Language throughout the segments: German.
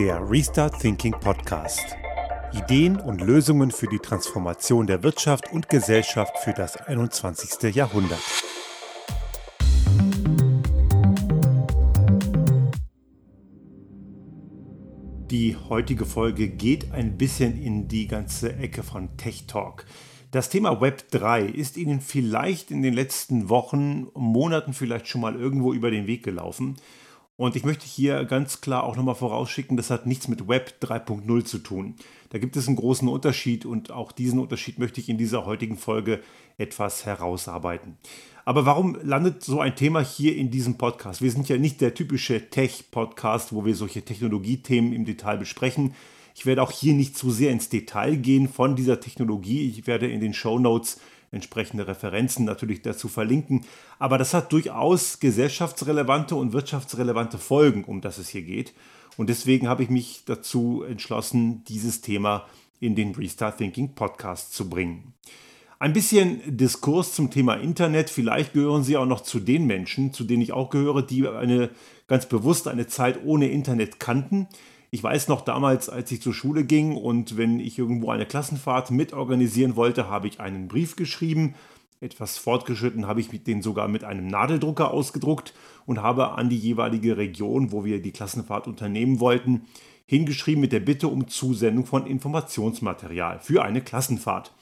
Der Restart Thinking Podcast. Ideen und Lösungen für die Transformation der Wirtschaft und Gesellschaft für das 21. Jahrhundert. Die heutige Folge geht ein bisschen in die ganze Ecke von Tech Talk. Das Thema Web 3 ist Ihnen vielleicht in den letzten Wochen, Monaten vielleicht schon mal irgendwo über den Weg gelaufen. Und ich möchte hier ganz klar auch nochmal vorausschicken, das hat nichts mit Web 3.0 zu tun. Da gibt es einen großen Unterschied und auch diesen Unterschied möchte ich in dieser heutigen Folge etwas herausarbeiten. Aber warum landet so ein Thema hier in diesem Podcast? Wir sind ja nicht der typische Tech-Podcast, wo wir solche Technologiethemen im Detail besprechen. Ich werde auch hier nicht zu sehr ins Detail gehen von dieser Technologie. Ich werde in den Show Notes entsprechende Referenzen natürlich dazu verlinken. Aber das hat durchaus gesellschaftsrelevante und wirtschaftsrelevante Folgen, um das es hier geht. Und deswegen habe ich mich dazu entschlossen, dieses Thema in den Restart Thinking Podcast zu bringen. Ein bisschen Diskurs zum Thema Internet. Vielleicht gehören Sie auch noch zu den Menschen, zu denen ich auch gehöre, die eine ganz bewusst eine Zeit ohne Internet kannten. Ich weiß noch damals, als ich zur Schule ging und wenn ich irgendwo eine Klassenfahrt mitorganisieren wollte, habe ich einen Brief geschrieben. Etwas fortgeschritten habe ich den sogar mit einem Nadeldrucker ausgedruckt und habe an die jeweilige Region, wo wir die Klassenfahrt unternehmen wollten, hingeschrieben mit der Bitte um Zusendung von Informationsmaterial für eine Klassenfahrt.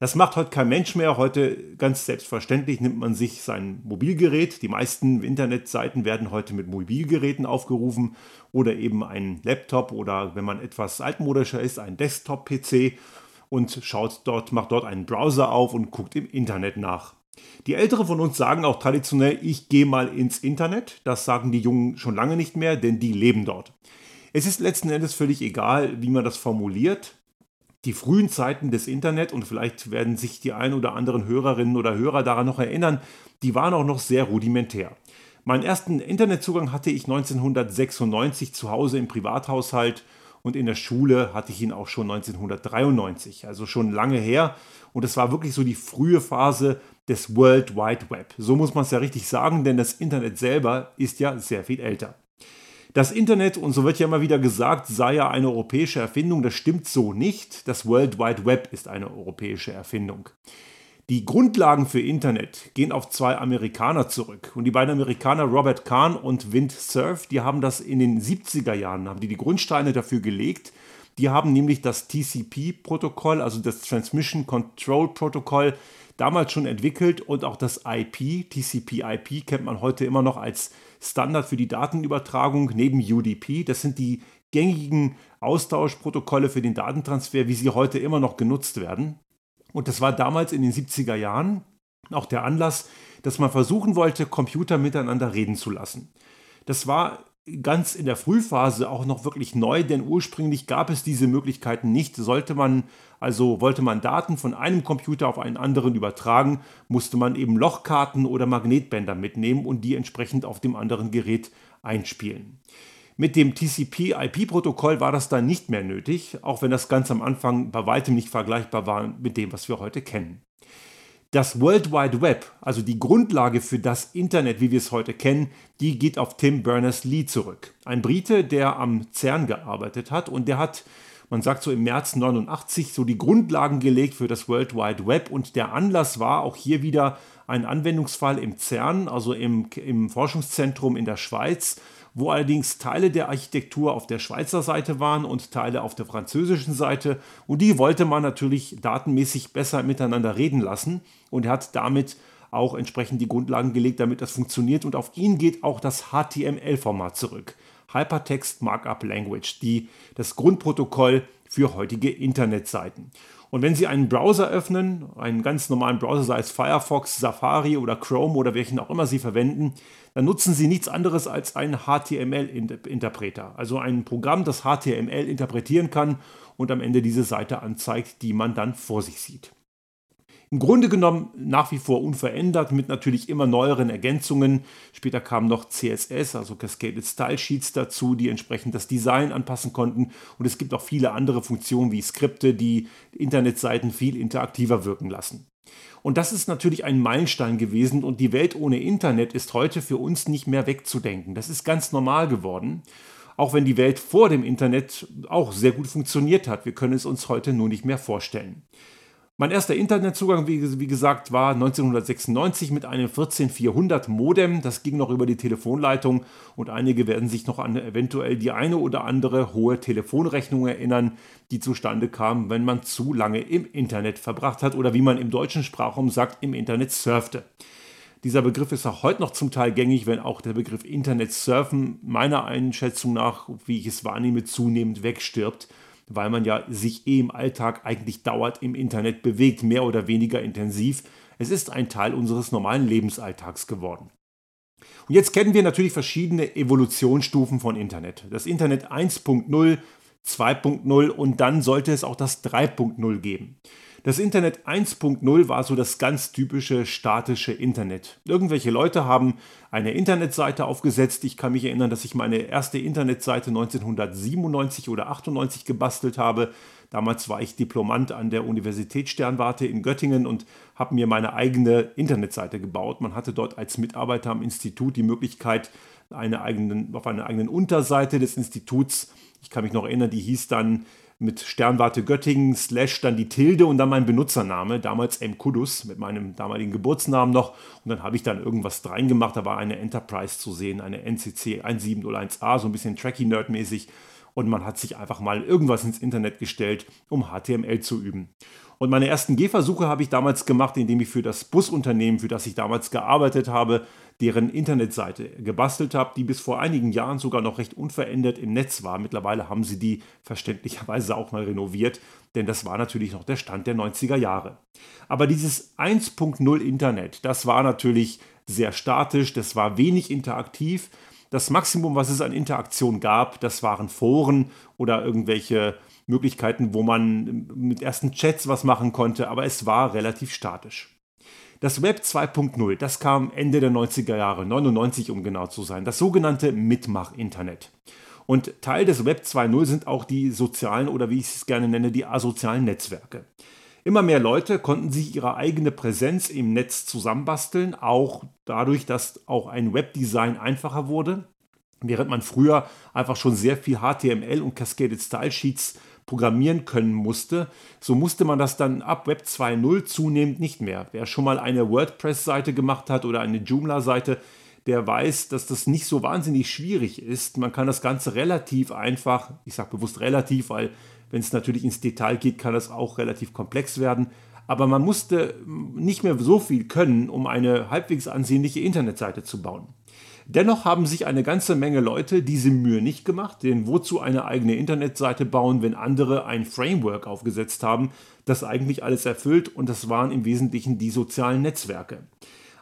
Das macht heute kein Mensch mehr. Heute ganz selbstverständlich nimmt man sich sein Mobilgerät. Die meisten Internetseiten werden heute mit Mobilgeräten aufgerufen oder eben ein Laptop oder wenn man etwas altmodischer ist, ein Desktop-PC und schaut dort, macht dort einen Browser auf und guckt im Internet nach. Die Älteren von uns sagen auch traditionell, ich gehe mal ins Internet. Das sagen die Jungen schon lange nicht mehr, denn die leben dort. Es ist letzten Endes völlig egal, wie man das formuliert die frühen Zeiten des Internet, und vielleicht werden sich die ein oder anderen Hörerinnen oder Hörer daran noch erinnern, die waren auch noch sehr rudimentär. Meinen ersten Internetzugang hatte ich 1996 zu Hause im Privathaushalt und in der Schule hatte ich ihn auch schon 1993, also schon lange her. Und es war wirklich so die frühe Phase des World Wide Web. So muss man es ja richtig sagen, denn das Internet selber ist ja sehr viel älter. Das Internet, und so wird ja immer wieder gesagt, sei ja eine europäische Erfindung. Das stimmt so nicht. Das World Wide Web ist eine europäische Erfindung. Die Grundlagen für Internet gehen auf zwei Amerikaner zurück. Und die beiden Amerikaner, Robert Kahn und Vint Cerf, die haben das in den 70er Jahren, haben die die Grundsteine dafür gelegt. Die haben nämlich das TCP-Protokoll, also das Transmission Control Protokoll, damals schon entwickelt und auch das IP, TCP-IP, kennt man heute immer noch als Standard für die Datenübertragung neben UDP. Das sind die gängigen Austauschprotokolle für den Datentransfer, wie sie heute immer noch genutzt werden. Und das war damals in den 70er Jahren auch der Anlass, dass man versuchen wollte, Computer miteinander reden zu lassen. Das war ganz in der Frühphase auch noch wirklich neu, denn ursprünglich gab es diese Möglichkeiten nicht. Sollte man also wollte man Daten von einem Computer auf einen anderen übertragen, musste man eben Lochkarten oder Magnetbänder mitnehmen und die entsprechend auf dem anderen Gerät einspielen. Mit dem TCP-IP-Protokoll war das dann nicht mehr nötig, auch wenn das ganz am Anfang bei weitem nicht vergleichbar war mit dem, was wir heute kennen. Das World Wide Web, also die Grundlage für das Internet, wie wir es heute kennen, die geht auf Tim Berners-Lee zurück. Ein Brite, der am CERN gearbeitet hat und der hat, man sagt so im März 89, so die Grundlagen gelegt für das World Wide Web und der Anlass war auch hier wieder ein Anwendungsfall im CERN, also im, im Forschungszentrum in der Schweiz, wo allerdings Teile der Architektur auf der Schweizer Seite waren und Teile auf der französischen Seite. Und die wollte man natürlich datenmäßig besser miteinander reden lassen und er hat damit auch entsprechend die Grundlagen gelegt, damit das funktioniert. Und auf ihn geht auch das HTML-Format zurück. Hypertext Markup Language, die, das Grundprotokoll für heutige Internetseiten. Und wenn Sie einen Browser öffnen, einen ganz normalen Browser, sei es Firefox, Safari oder Chrome oder welchen auch immer Sie verwenden, dann nutzen Sie nichts anderes als einen HTML-Interpreter. Also ein Programm, das HTML interpretieren kann und am Ende diese Seite anzeigt, die man dann vor sich sieht. Im Grunde genommen nach wie vor unverändert mit natürlich immer neueren Ergänzungen. Später kamen noch CSS, also Cascaded Style Sheets dazu, die entsprechend das Design anpassen konnten. Und es gibt auch viele andere Funktionen wie Skripte, die Internetseiten viel interaktiver wirken lassen. Und das ist natürlich ein Meilenstein gewesen und die Welt ohne Internet ist heute für uns nicht mehr wegzudenken. Das ist ganz normal geworden. auch wenn die Welt vor dem Internet auch sehr gut funktioniert hat. Wir können es uns heute nur nicht mehr vorstellen. Mein erster Internetzugang, wie, wie, gesagt, war 1996 mit einem 14400 Modem. Das ging noch über die Telefonleitung und einige werden sich noch an eventuell die eine oder andere hohe Telefonrechnung erinnern, die zustande kam, wenn man zu lange im Internet verbracht hat oder wie man im deutschen Sprachraum sagt, im Internet surfte. Dieser Begriff ist auch heute noch zum Teil gängig, wenn auch der Begriff Internet surfen meiner Einschätzung nach, wie ich es wahrnehme, zunehmend wegstirbt weil man ja sich eh im Alltag eigentlich dauert im Internet bewegt, mehr oder weniger intensiv. Es ist ein Teil unseres normalen Lebensalltags geworden. Und jetzt kennen wir natürlich verschiedene Evolutionsstufen von Internet. Das Internet 1.0, 2.0 und dann sollte es auch das 3.0 geben. Das Internet 1.0 war so das ganz typische statische Internet. Irgendwelche Leute haben eine Internetseite aufgesetzt. Ich kann mich erinnern, dass ich meine erste Internetseite 1997 oder 98 gebastelt habe. Damals war ich Diplomant an der Universität Sternwarte in Göttingen und habe mir meine eigene Internetseite gebaut. Man hatte dort als Mitarbeiter am Institut die Möglichkeit, eine eigenen, auf einer eigenen Unterseite des Instituts, ich kann mich noch erinnern, die hieß dann mit Sternwarte Göttingen, slash dann die Tilde und dann mein Benutzername, damals M. Kudus, mit meinem damaligen Geburtsnamen noch. Und dann habe ich dann irgendwas reingemacht, da war eine Enterprise zu sehen, eine NCC 1701A, so ein bisschen Tracky-Nerd-mäßig. Und man hat sich einfach mal irgendwas ins Internet gestellt, um HTML zu üben. Und meine ersten Gehversuche habe ich damals gemacht, indem ich für das Busunternehmen, für das ich damals gearbeitet habe, deren Internetseite gebastelt habe, die bis vor einigen Jahren sogar noch recht unverändert im Netz war. Mittlerweile haben sie die verständlicherweise auch mal renoviert, denn das war natürlich noch der Stand der 90er Jahre. Aber dieses 1.0 Internet, das war natürlich sehr statisch, das war wenig interaktiv. Das Maximum, was es an Interaktion gab, das waren Foren oder irgendwelche Möglichkeiten, wo man mit ersten Chats was machen konnte, aber es war relativ statisch. Das Web 2.0, das kam Ende der 90er Jahre, 99 um genau zu sein, das sogenannte Mitmach-Internet. Und Teil des Web 2.0 sind auch die sozialen oder wie ich es gerne nenne, die asozialen Netzwerke. Immer mehr Leute konnten sich ihre eigene Präsenz im Netz zusammenbasteln, auch dadurch, dass auch ein Webdesign einfacher wurde. Während man früher einfach schon sehr viel HTML und Cascaded Style Sheets programmieren können musste, so musste man das dann ab Web 2.0 zunehmend nicht mehr. Wer schon mal eine WordPress-Seite gemacht hat oder eine Joomla-Seite, der weiß, dass das nicht so wahnsinnig schwierig ist. Man kann das Ganze relativ einfach, ich sage bewusst relativ, weil wenn es natürlich ins Detail geht, kann das auch relativ komplex werden. Aber man musste nicht mehr so viel können, um eine halbwegs ansehnliche Internetseite zu bauen. Dennoch haben sich eine ganze Menge Leute diese Mühe nicht gemacht, denn wozu eine eigene Internetseite bauen, wenn andere ein Framework aufgesetzt haben, das eigentlich alles erfüllt und das waren im Wesentlichen die sozialen Netzwerke.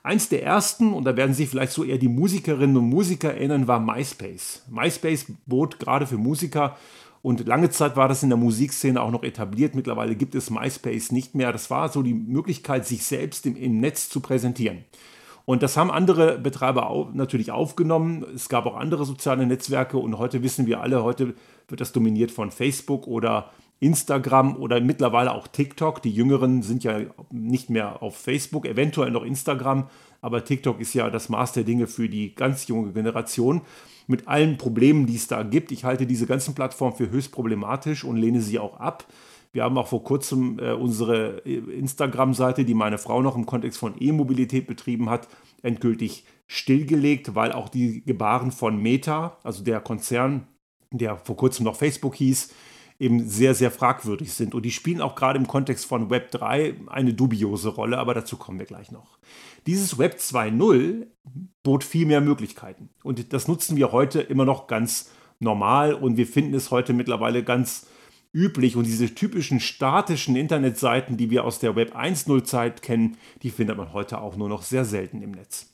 Eins der ersten, und da werden sich vielleicht so eher die Musikerinnen und Musiker erinnern, war MySpace. MySpace bot gerade für Musiker und lange Zeit war das in der Musikszene auch noch etabliert. Mittlerweile gibt es MySpace nicht mehr. Das war so die Möglichkeit, sich selbst im, im Netz zu präsentieren. Und das haben andere Betreiber auch, natürlich aufgenommen. Es gab auch andere soziale Netzwerke und heute wissen wir alle, heute wird das dominiert von Facebook oder Instagram oder mittlerweile auch TikTok. Die Jüngeren sind ja nicht mehr auf Facebook, eventuell noch Instagram, aber TikTok ist ja das Maß der Dinge für die ganz junge Generation. Mit allen Problemen, die es da gibt. Ich halte diese ganzen Plattformen für höchst problematisch und lehne sie auch ab. Wir haben auch vor kurzem äh, unsere äh, Instagram-Seite, die meine Frau noch im Kontext von E-Mobilität betrieben hat, endgültig stillgelegt, weil auch die Gebaren von Meta, also der Konzern, der vor kurzem noch Facebook hieß, eben sehr, sehr fragwürdig sind. Und die spielen auch gerade im Kontext von Web 3 eine dubiose Rolle, aber dazu kommen wir gleich noch. Dieses Web 2.0 bot viel mehr Möglichkeiten. Und das nutzen wir heute immer noch ganz normal und wir finden es heute mittlerweile ganz üblich. Und diese typischen statischen Internetseiten, die wir aus der Web 1.0 Zeit kennen, die findet man heute auch nur noch sehr selten im Netz.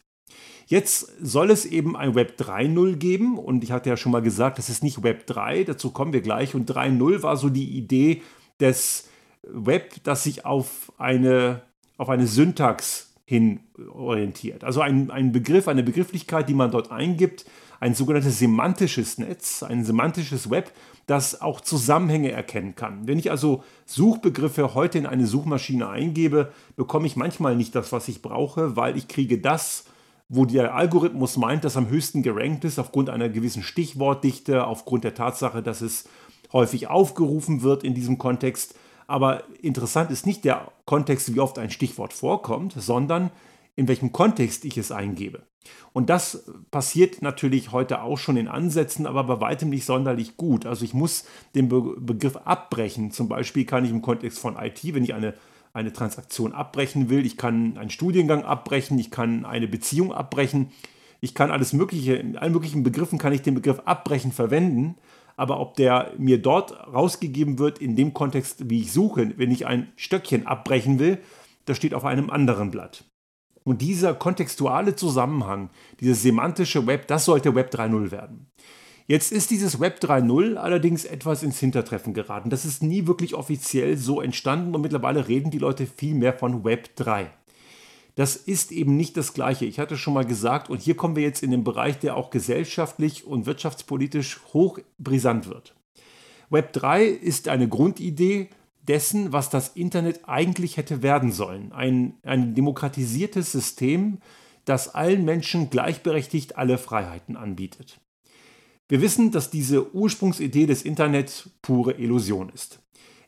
Jetzt soll es eben ein Web 3.0 geben. Und ich hatte ja schon mal gesagt, das ist nicht Web 3, dazu kommen wir gleich. Und 3.0 war so die Idee des Web, das sich auf eine, auf eine Syntax hin orientiert. Also ein, ein Begriff, eine Begrifflichkeit, die man dort eingibt, ein sogenanntes semantisches Netz, ein semantisches Web, das auch Zusammenhänge erkennen kann. Wenn ich also Suchbegriffe heute in eine Suchmaschine eingebe, bekomme ich manchmal nicht das, was ich brauche, weil ich kriege das, wo der Algorithmus meint, dass am höchsten gerankt ist aufgrund einer gewissen Stichwortdichte, aufgrund der Tatsache, dass es häufig aufgerufen wird in diesem Kontext. Aber interessant ist nicht der Kontext, wie oft ein Stichwort vorkommt, sondern in welchem Kontext ich es eingebe. Und das passiert natürlich heute auch schon in Ansätzen, aber bei weitem nicht sonderlich gut. Also ich muss den Be Begriff abbrechen. Zum Beispiel kann ich im Kontext von IT, wenn ich eine, eine Transaktion abbrechen will, ich kann einen Studiengang abbrechen, ich kann eine Beziehung abbrechen, ich kann alles Mögliche, in allen möglichen Begriffen kann ich den Begriff abbrechen verwenden. Aber ob der mir dort rausgegeben wird, in dem Kontext, wie ich suche, wenn ich ein Stöckchen abbrechen will, das steht auf einem anderen Blatt. Und dieser kontextuale Zusammenhang, dieses semantische Web, das sollte Web 3.0 werden. Jetzt ist dieses Web 3.0 allerdings etwas ins Hintertreffen geraten. Das ist nie wirklich offiziell so entstanden und mittlerweile reden die Leute viel mehr von Web 3. Das ist eben nicht das Gleiche. Ich hatte schon mal gesagt, und hier kommen wir jetzt in den Bereich, der auch gesellschaftlich und wirtschaftspolitisch hoch brisant wird. Web 3 ist eine Grundidee, dessen, was das Internet eigentlich hätte werden sollen. Ein, ein demokratisiertes System, das allen Menschen gleichberechtigt alle Freiheiten anbietet. Wir wissen, dass diese Ursprungsidee des Internet pure Illusion ist.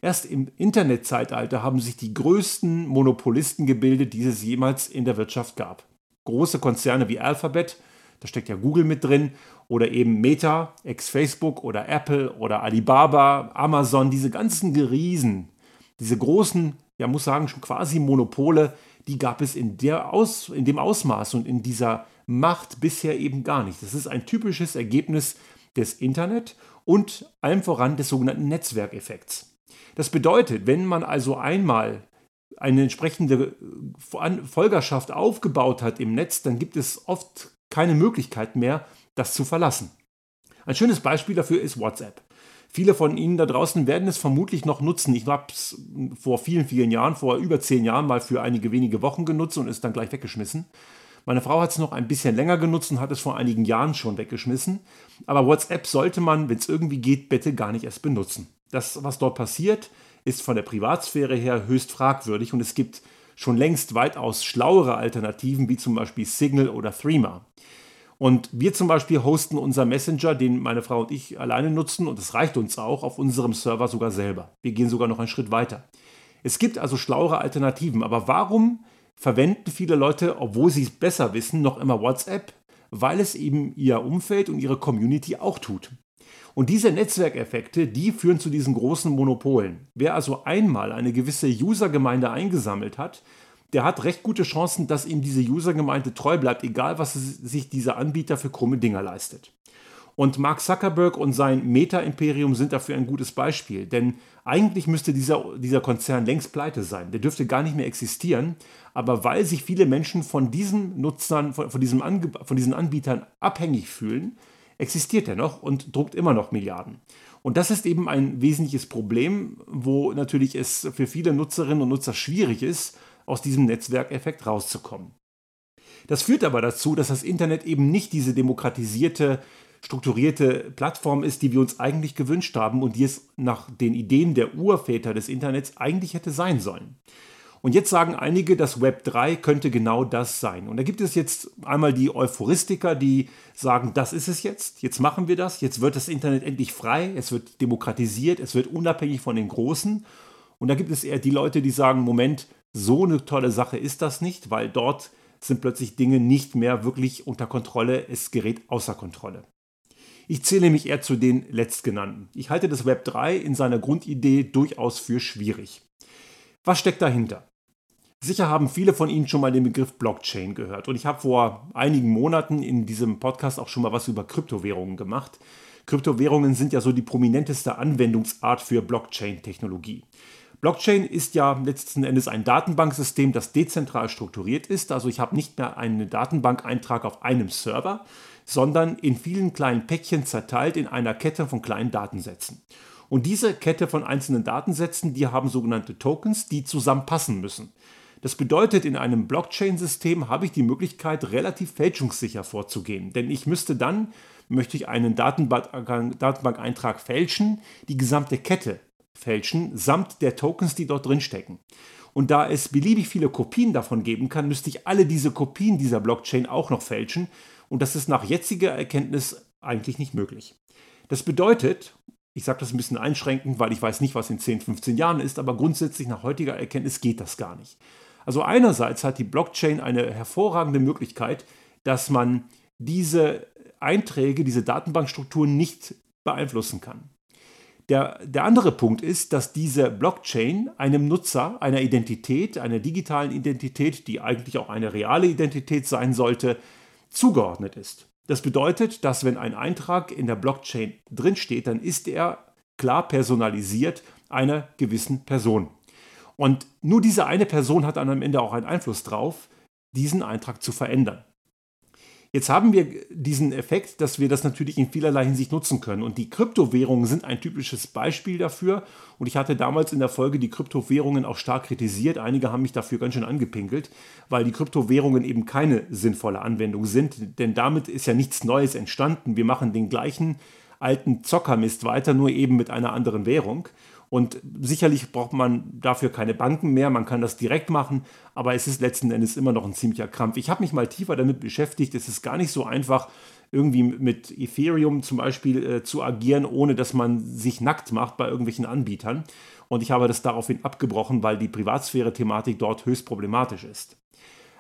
Erst im Internetzeitalter haben sich die größten Monopolisten gebildet, die es jemals in der Wirtschaft gab. Große Konzerne wie Alphabet, da steckt ja Google mit drin, oder eben Meta, ex-Facebook oder Apple oder Alibaba, Amazon, diese ganzen Riesen, diese großen, ja muss sagen, schon quasi Monopole, die gab es in, der Aus, in dem Ausmaß und in dieser Macht bisher eben gar nicht. Das ist ein typisches Ergebnis des Internet und allem voran des sogenannten Netzwerkeffekts. Das bedeutet, wenn man also einmal eine entsprechende Folgerschaft aufgebaut hat im Netz, dann gibt es oft keine Möglichkeit mehr, das zu verlassen. Ein schönes Beispiel dafür ist WhatsApp. Viele von Ihnen da draußen werden es vermutlich noch nutzen. Ich habe es vor vielen, vielen Jahren, vor über zehn Jahren mal für einige wenige Wochen genutzt und es dann gleich weggeschmissen. Meine Frau hat es noch ein bisschen länger genutzt und hat es vor einigen Jahren schon weggeschmissen. Aber WhatsApp sollte man, wenn es irgendwie geht, bitte gar nicht erst benutzen. Das, was dort passiert, ist von der Privatsphäre her höchst fragwürdig und es gibt schon längst weitaus schlauere Alternativen, wie zum Beispiel Signal oder Threema. Und wir zum Beispiel hosten unser Messenger, den meine Frau und ich alleine nutzen, und das reicht uns auch, auf unserem Server sogar selber. Wir gehen sogar noch einen Schritt weiter. Es gibt also schlauere Alternativen, aber warum verwenden viele Leute, obwohl sie es besser wissen, noch immer WhatsApp? Weil es eben ihr Umfeld und ihre Community auch tut. Und diese Netzwerkeffekte, die führen zu diesen großen Monopolen. Wer also einmal eine gewisse Usergemeinde eingesammelt hat, der hat recht gute Chancen, dass ihm diese Usergemeinde treu bleibt, egal was sich dieser Anbieter für krumme Dinger leistet. Und Mark Zuckerberg und sein Meta-Imperium sind dafür ein gutes Beispiel, denn eigentlich müsste dieser, dieser Konzern längst pleite sein. Der dürfte gar nicht mehr existieren, aber weil sich viele Menschen von diesen Nutzern, von, von, diesem Ange von diesen Anbietern abhängig fühlen, existiert er noch und druckt immer noch Milliarden. Und das ist eben ein wesentliches Problem, wo natürlich es für viele Nutzerinnen und Nutzer schwierig ist, aus diesem Netzwerkeffekt rauszukommen. Das führt aber dazu, dass das Internet eben nicht diese demokratisierte, strukturierte Plattform ist, die wir uns eigentlich gewünscht haben und die es nach den Ideen der Urväter des Internets eigentlich hätte sein sollen. Und jetzt sagen einige, das Web 3 könnte genau das sein. Und da gibt es jetzt einmal die Euphoristiker, die sagen, das ist es jetzt, jetzt machen wir das, jetzt wird das Internet endlich frei, es wird demokratisiert, es wird unabhängig von den Großen. Und da gibt es eher die Leute, die sagen, Moment, so eine tolle Sache ist das nicht, weil dort sind plötzlich Dinge nicht mehr wirklich unter Kontrolle, es gerät außer Kontrolle. Ich zähle mich eher zu den letztgenannten. Ich halte das Web 3 in seiner Grundidee durchaus für schwierig. Was steckt dahinter? Sicher haben viele von Ihnen schon mal den Begriff Blockchain gehört und ich habe vor einigen Monaten in diesem Podcast auch schon mal was über Kryptowährungen gemacht. Kryptowährungen sind ja so die prominenteste Anwendungsart für Blockchain-Technologie. Blockchain ist ja letzten Endes ein Datenbanksystem, das dezentral strukturiert ist. Also ich habe nicht mehr einen Datenbankeintrag auf einem Server, sondern in vielen kleinen Päckchen zerteilt in einer Kette von kleinen Datensätzen. Und diese Kette von einzelnen Datensätzen, die haben sogenannte Tokens, die zusammenpassen müssen. Das bedeutet, in einem Blockchain-System habe ich die Möglichkeit, relativ fälschungssicher vorzugehen. Denn ich müsste dann, möchte ich einen Datenbankeintrag fälschen, die gesamte Kette fälschen, samt der Tokens, die dort drin stecken. Und da es beliebig viele Kopien davon geben kann, müsste ich alle diese Kopien dieser Blockchain auch noch fälschen. Und das ist nach jetziger Erkenntnis eigentlich nicht möglich. Das bedeutet, ich sage das ein bisschen einschränkend, weil ich weiß nicht, was in 10, 15 Jahren ist, aber grundsätzlich nach heutiger Erkenntnis geht das gar nicht. Also einerseits hat die Blockchain eine hervorragende Möglichkeit, dass man diese Einträge, diese Datenbankstrukturen nicht beeinflussen kann. Der, der andere Punkt ist, dass diese Blockchain einem Nutzer einer Identität, einer digitalen Identität, die eigentlich auch eine reale Identität sein sollte, zugeordnet ist. Das bedeutet, dass wenn ein Eintrag in der Blockchain drinsteht, dann ist er klar personalisiert einer gewissen Person. Und nur diese eine Person hat dann am Ende auch einen Einfluss drauf, diesen Eintrag zu verändern. Jetzt haben wir diesen Effekt, dass wir das natürlich in vielerlei Hinsicht nutzen können. Und die Kryptowährungen sind ein typisches Beispiel dafür. Und ich hatte damals in der Folge die Kryptowährungen auch stark kritisiert. Einige haben mich dafür ganz schön angepinkelt, weil die Kryptowährungen eben keine sinnvolle Anwendung sind. Denn damit ist ja nichts Neues entstanden. Wir machen den gleichen alten Zockermist weiter, nur eben mit einer anderen Währung. Und sicherlich braucht man dafür keine Banken mehr, man kann das direkt machen, aber es ist letzten Endes immer noch ein ziemlicher Krampf. Ich habe mich mal tiefer damit beschäftigt, es ist gar nicht so einfach, irgendwie mit Ethereum zum Beispiel äh, zu agieren, ohne dass man sich nackt macht bei irgendwelchen Anbietern. Und ich habe das daraufhin abgebrochen, weil die Privatsphäre-Thematik dort höchst problematisch ist.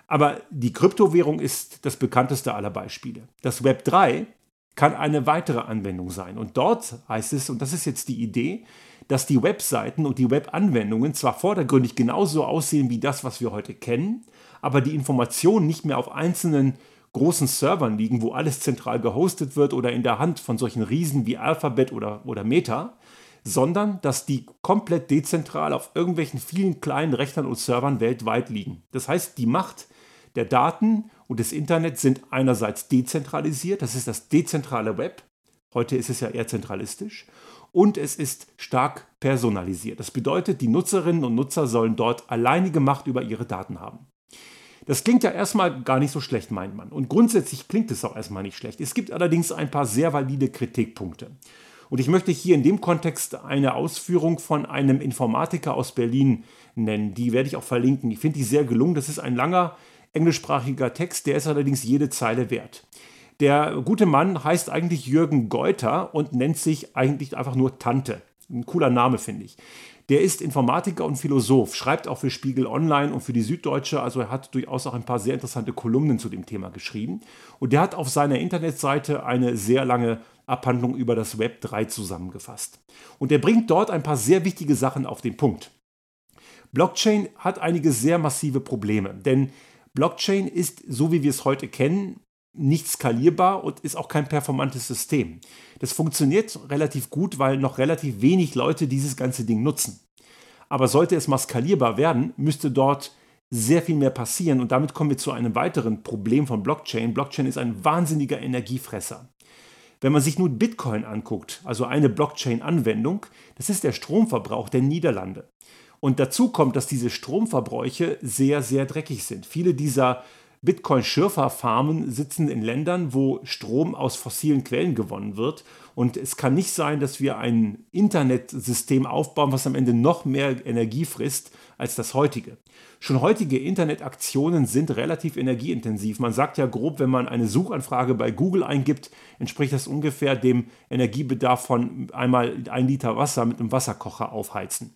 Aber die Kryptowährung ist das bekannteste aller Beispiele. Das Web 3 kann eine weitere Anwendung sein. Und dort heißt es, und das ist jetzt die Idee, dass die Webseiten und die Webanwendungen zwar vordergründig genauso aussehen wie das, was wir heute kennen, aber die Informationen nicht mehr auf einzelnen großen Servern liegen, wo alles zentral gehostet wird oder in der Hand von solchen Riesen wie Alphabet oder, oder Meta, sondern dass die komplett dezentral auf irgendwelchen vielen kleinen Rechnern und Servern weltweit liegen. Das heißt, die Macht der Daten und des Internets sind einerseits dezentralisiert, das ist das dezentrale Web, heute ist es ja eher zentralistisch, und es ist stark personalisiert. Das bedeutet, die Nutzerinnen und Nutzer sollen dort alleinige Macht über ihre Daten haben. Das klingt ja erstmal gar nicht so schlecht, meint man. Und grundsätzlich klingt es auch erstmal nicht schlecht. Es gibt allerdings ein paar sehr valide Kritikpunkte. Und ich möchte hier in dem Kontext eine Ausführung von einem Informatiker aus Berlin nennen. Die werde ich auch verlinken. Ich finde die sehr gelungen. Das ist ein langer englischsprachiger Text, der ist allerdings jede Zeile wert. Der gute Mann heißt eigentlich Jürgen Geuter und nennt sich eigentlich einfach nur Tante. Ein cooler Name, finde ich. Der ist Informatiker und Philosoph, schreibt auch für Spiegel Online und für die Süddeutsche. Also er hat durchaus auch ein paar sehr interessante Kolumnen zu dem Thema geschrieben. Und der hat auf seiner Internetseite eine sehr lange Abhandlung über das Web 3 zusammengefasst. Und er bringt dort ein paar sehr wichtige Sachen auf den Punkt. Blockchain hat einige sehr massive Probleme, denn Blockchain ist, so wie wir es heute kennen, nicht skalierbar und ist auch kein performantes System. Das funktioniert relativ gut, weil noch relativ wenig Leute dieses ganze Ding nutzen. Aber sollte es mal skalierbar werden, müsste dort sehr viel mehr passieren und damit kommen wir zu einem weiteren Problem von Blockchain. Blockchain ist ein wahnsinniger Energiefresser. Wenn man sich nur Bitcoin anguckt, also eine Blockchain-Anwendung, das ist der Stromverbrauch der Niederlande. Und dazu kommt, dass diese Stromverbräuche sehr, sehr dreckig sind. Viele dieser Bitcoin-Schürferfarmen sitzen in Ländern, wo Strom aus fossilen Quellen gewonnen wird. Und es kann nicht sein, dass wir ein Internetsystem aufbauen, was am Ende noch mehr Energie frisst als das heutige. Schon heutige Internetaktionen sind relativ energieintensiv. Man sagt ja grob, wenn man eine Suchanfrage bei Google eingibt, entspricht das ungefähr dem Energiebedarf von einmal ein Liter Wasser mit einem Wasserkocher aufheizen.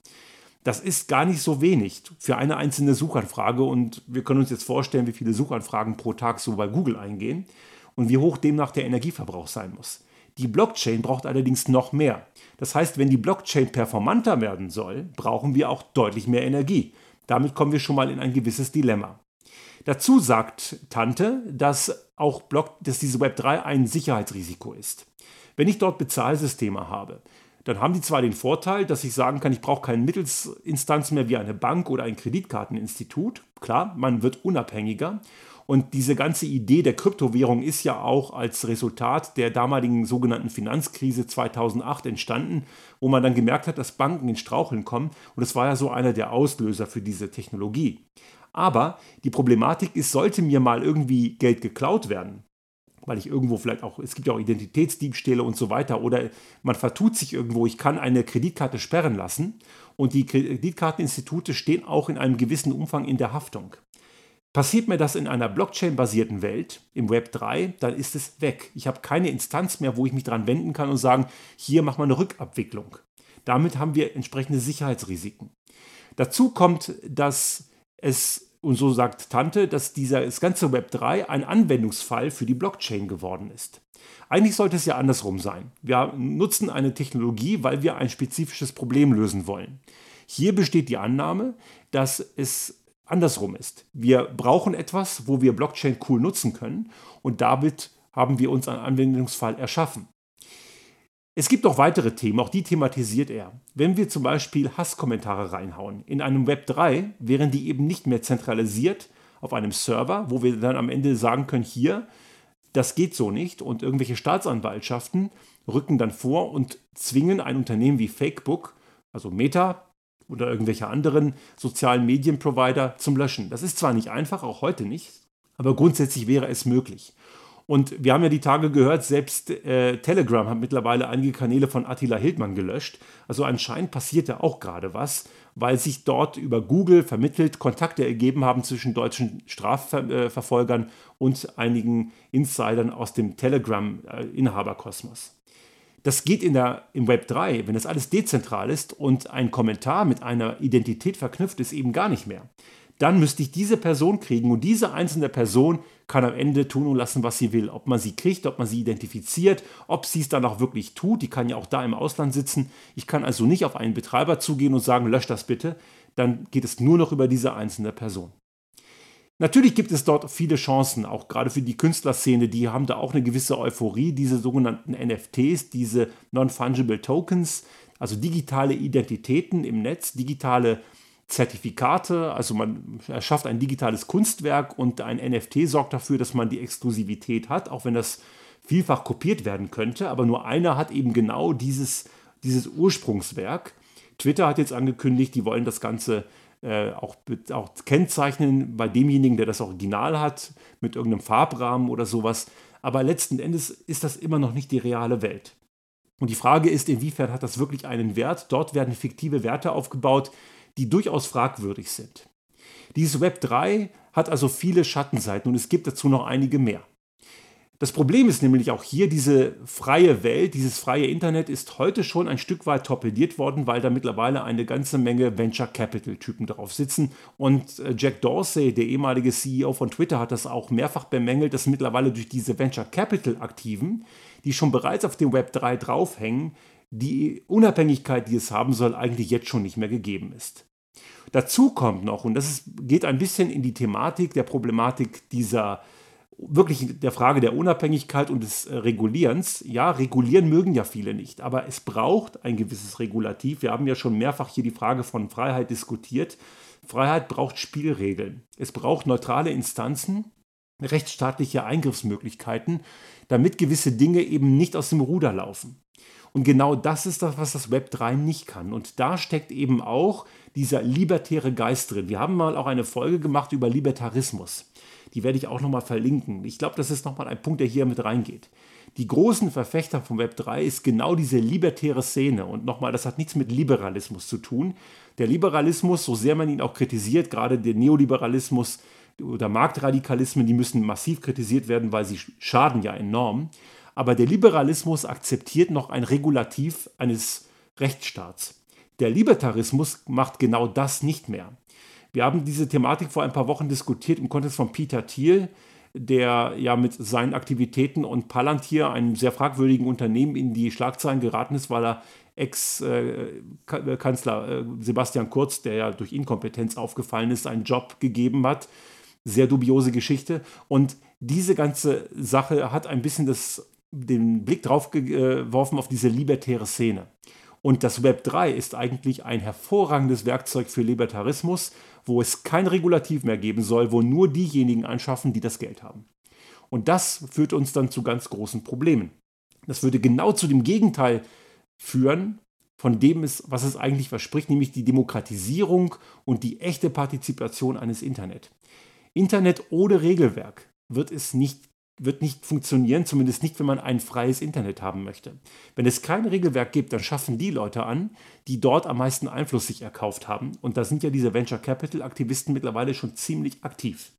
Das ist gar nicht so wenig für eine einzelne Suchanfrage und wir können uns jetzt vorstellen, wie viele Suchanfragen pro Tag so bei Google eingehen und wie hoch demnach der Energieverbrauch sein muss. Die Blockchain braucht allerdings noch mehr. Das heißt, wenn die Blockchain performanter werden soll, brauchen wir auch deutlich mehr Energie. Damit kommen wir schon mal in ein gewisses Dilemma. Dazu sagt Tante, dass auch Block, dass diese Web3 ein Sicherheitsrisiko ist. Wenn ich dort Bezahlsysteme habe, dann haben die zwar den Vorteil, dass ich sagen kann, ich brauche keine Mittelsinstanz mehr wie eine Bank oder ein Kreditkarteninstitut. Klar, man wird unabhängiger. Und diese ganze Idee der Kryptowährung ist ja auch als Resultat der damaligen sogenannten Finanzkrise 2008 entstanden, wo man dann gemerkt hat, dass Banken in Straucheln kommen. Und das war ja so einer der Auslöser für diese Technologie. Aber die Problematik ist, sollte mir mal irgendwie Geld geklaut werden, weil ich irgendwo vielleicht auch, es gibt ja auch Identitätsdiebstähle und so weiter, oder man vertut sich irgendwo, ich kann eine Kreditkarte sperren lassen und die Kreditkarteninstitute stehen auch in einem gewissen Umfang in der Haftung. Passiert mir das in einer Blockchain-basierten Welt, im Web 3, dann ist es weg. Ich habe keine Instanz mehr, wo ich mich dran wenden kann und sagen, hier mach mal eine Rückabwicklung. Damit haben wir entsprechende Sicherheitsrisiken. Dazu kommt, dass es und so sagt Tante, dass dieser, das ganze Web 3 ein Anwendungsfall für die Blockchain geworden ist. Eigentlich sollte es ja andersrum sein. Wir nutzen eine Technologie, weil wir ein spezifisches Problem lösen wollen. Hier besteht die Annahme, dass es andersrum ist. Wir brauchen etwas, wo wir Blockchain cool nutzen können und damit haben wir uns einen Anwendungsfall erschaffen. Es gibt auch weitere Themen, auch die thematisiert er. Wenn wir zum Beispiel Hasskommentare reinhauen, in einem Web 3 wären die eben nicht mehr zentralisiert auf einem Server, wo wir dann am Ende sagen können, hier, das geht so nicht und irgendwelche Staatsanwaltschaften rücken dann vor und zwingen ein Unternehmen wie Fakebook, also Meta oder irgendwelche anderen sozialen Medienprovider zum Löschen. Das ist zwar nicht einfach, auch heute nicht, aber grundsätzlich wäre es möglich. Und wir haben ja die Tage gehört, selbst äh, Telegram hat mittlerweile einige Kanäle von Attila Hildmann gelöscht. Also anscheinend passiert ja auch gerade was, weil sich dort über Google vermittelt Kontakte ergeben haben zwischen deutschen Strafverfolgern und einigen Insidern aus dem Telegram-Inhaberkosmos. Das geht in der, im Web 3, wenn das alles dezentral ist und ein Kommentar mit einer Identität verknüpft ist, eben gar nicht mehr dann müsste ich diese Person kriegen und diese einzelne Person kann am Ende tun und lassen, was sie will. Ob man sie kriegt, ob man sie identifiziert, ob sie es dann auch wirklich tut. Die kann ja auch da im Ausland sitzen. Ich kann also nicht auf einen Betreiber zugehen und sagen, lösch das bitte. Dann geht es nur noch über diese einzelne Person. Natürlich gibt es dort viele Chancen, auch gerade für die Künstlerszene, die haben da auch eine gewisse Euphorie, diese sogenannten NFTs, diese Non-Fungible Tokens, also digitale Identitäten im Netz, digitale Zertifikate, also man erschafft ein digitales Kunstwerk und ein NFT sorgt dafür, dass man die Exklusivität hat, auch wenn das vielfach kopiert werden könnte, aber nur einer hat eben genau dieses, dieses Ursprungswerk. Twitter hat jetzt angekündigt, die wollen das Ganze äh, auch, auch kennzeichnen bei demjenigen, der das Original hat, mit irgendeinem Farbrahmen oder sowas. Aber letzten Endes ist das immer noch nicht die reale Welt. Und die Frage ist, inwiefern hat das wirklich einen Wert? Dort werden fiktive Werte aufgebaut, die durchaus fragwürdig sind. Dieses Web 3 hat also viele Schattenseiten und es gibt dazu noch einige mehr. Das Problem ist nämlich auch hier, diese freie Welt, dieses freie Internet ist heute schon ein Stück weit torpediert worden, weil da mittlerweile eine ganze Menge Venture Capital Typen drauf sitzen. Und äh, Jack Dorsey, der ehemalige CEO von Twitter, hat das auch mehrfach bemängelt, dass mittlerweile durch diese Venture Capital Aktiven, die schon bereits auf dem Web 3 draufhängen, die Unabhängigkeit, die es haben soll, eigentlich jetzt schon nicht mehr gegeben ist. Dazu kommt noch, und das ist, geht ein bisschen in die Thematik der Problematik dieser wirklich der Frage der Unabhängigkeit und des äh, Regulierens. Ja, regulieren mögen ja viele nicht, aber es braucht ein gewisses Regulativ. Wir haben ja schon mehrfach hier die Frage von Freiheit diskutiert. Freiheit braucht Spielregeln. Es braucht neutrale Instanzen, rechtsstaatliche Eingriffsmöglichkeiten, damit gewisse Dinge eben nicht aus dem Ruder laufen. Und genau das ist das, was das Web 3 nicht kann. Und da steckt eben auch dieser libertäre Geist drin. Wir haben mal auch eine Folge gemacht über Libertarismus. Die werde ich auch nochmal verlinken. Ich glaube, das ist nochmal ein Punkt, der hier mit reingeht. Die großen Verfechter vom Web 3 ist genau diese libertäre Szene. Und nochmal, das hat nichts mit Liberalismus zu tun. Der Liberalismus, so sehr man ihn auch kritisiert, gerade der Neoliberalismus oder Marktradikalismen, die müssen massiv kritisiert werden, weil sie schaden ja enorm. Aber der Liberalismus akzeptiert noch ein Regulativ eines Rechtsstaats. Der Libertarismus macht genau das nicht mehr. Wir haben diese Thematik vor ein paar Wochen diskutiert im Kontext von Peter Thiel, der ja mit seinen Aktivitäten und Palantir, einem sehr fragwürdigen Unternehmen, in die Schlagzeilen geraten ist, weil er Ex-Kanzler äh, Sebastian Kurz, der ja durch Inkompetenz aufgefallen ist, einen Job gegeben hat. Sehr dubiose Geschichte. Und diese ganze Sache hat ein bisschen das, den Blick drauf geworfen auf diese libertäre Szene. Und das Web 3 ist eigentlich ein hervorragendes Werkzeug für Libertarismus, wo es kein Regulativ mehr geben soll, wo nur diejenigen anschaffen, die das Geld haben. Und das führt uns dann zu ganz großen Problemen. Das würde genau zu dem Gegenteil führen, von dem was es eigentlich verspricht, nämlich die Demokratisierung und die echte Partizipation eines Internet. Internet ohne Regelwerk wird es nicht wird nicht funktionieren, zumindest nicht, wenn man ein freies Internet haben möchte. Wenn es kein Regelwerk gibt, dann schaffen die Leute an, die dort am meisten Einfluss sich erkauft haben. Und da sind ja diese Venture Capital Aktivisten mittlerweile schon ziemlich aktiv.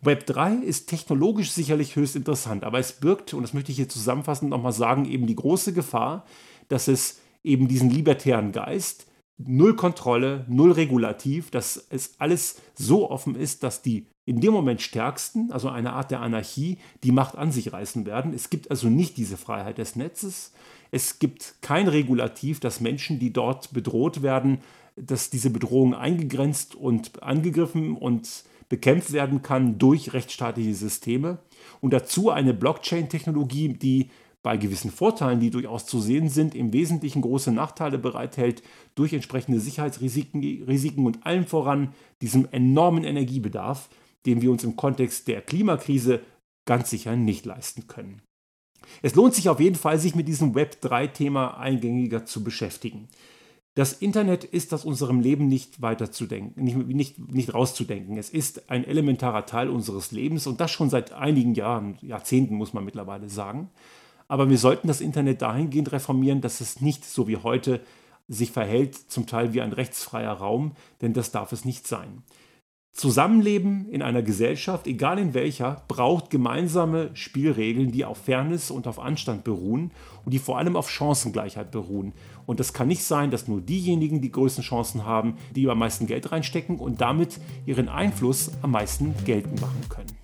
Web 3 ist technologisch sicherlich höchst interessant, aber es birgt, und das möchte ich hier zusammenfassend nochmal sagen, eben die große Gefahr, dass es eben diesen libertären Geist, null Kontrolle, null Regulativ, dass es alles so offen ist, dass die in dem Moment stärksten, also eine Art der Anarchie, die Macht an sich reißen werden. Es gibt also nicht diese Freiheit des Netzes. Es gibt kein Regulativ, dass Menschen, die dort bedroht werden, dass diese Bedrohung eingegrenzt und angegriffen und bekämpft werden kann durch rechtsstaatliche Systeme. Und dazu eine Blockchain-Technologie, die bei gewissen Vorteilen, die durchaus zu sehen sind, im Wesentlichen große Nachteile bereithält durch entsprechende Sicherheitsrisiken Risiken und allen voran diesem enormen Energiebedarf, den wir uns im Kontext der Klimakrise ganz sicher nicht leisten können. Es lohnt sich auf jeden Fall, sich mit diesem Web3-Thema eingängiger zu beschäftigen. Das Internet ist aus unserem Leben nicht weiterzudenken, nicht, nicht, nicht rauszudenken. Es ist ein elementarer Teil unseres Lebens und das schon seit einigen Jahren, Jahrzehnten muss man mittlerweile sagen. Aber wir sollten das Internet dahingehend reformieren, dass es nicht so wie heute sich verhält, zum Teil wie ein rechtsfreier Raum, denn das darf es nicht sein. Zusammenleben in einer Gesellschaft, egal in welcher, braucht gemeinsame Spielregeln, die auf Fairness und auf Anstand beruhen und die vor allem auf Chancengleichheit beruhen. Und das kann nicht sein, dass nur diejenigen die größten Chancen haben, die am meisten Geld reinstecken und damit ihren Einfluss am meisten geltend machen können.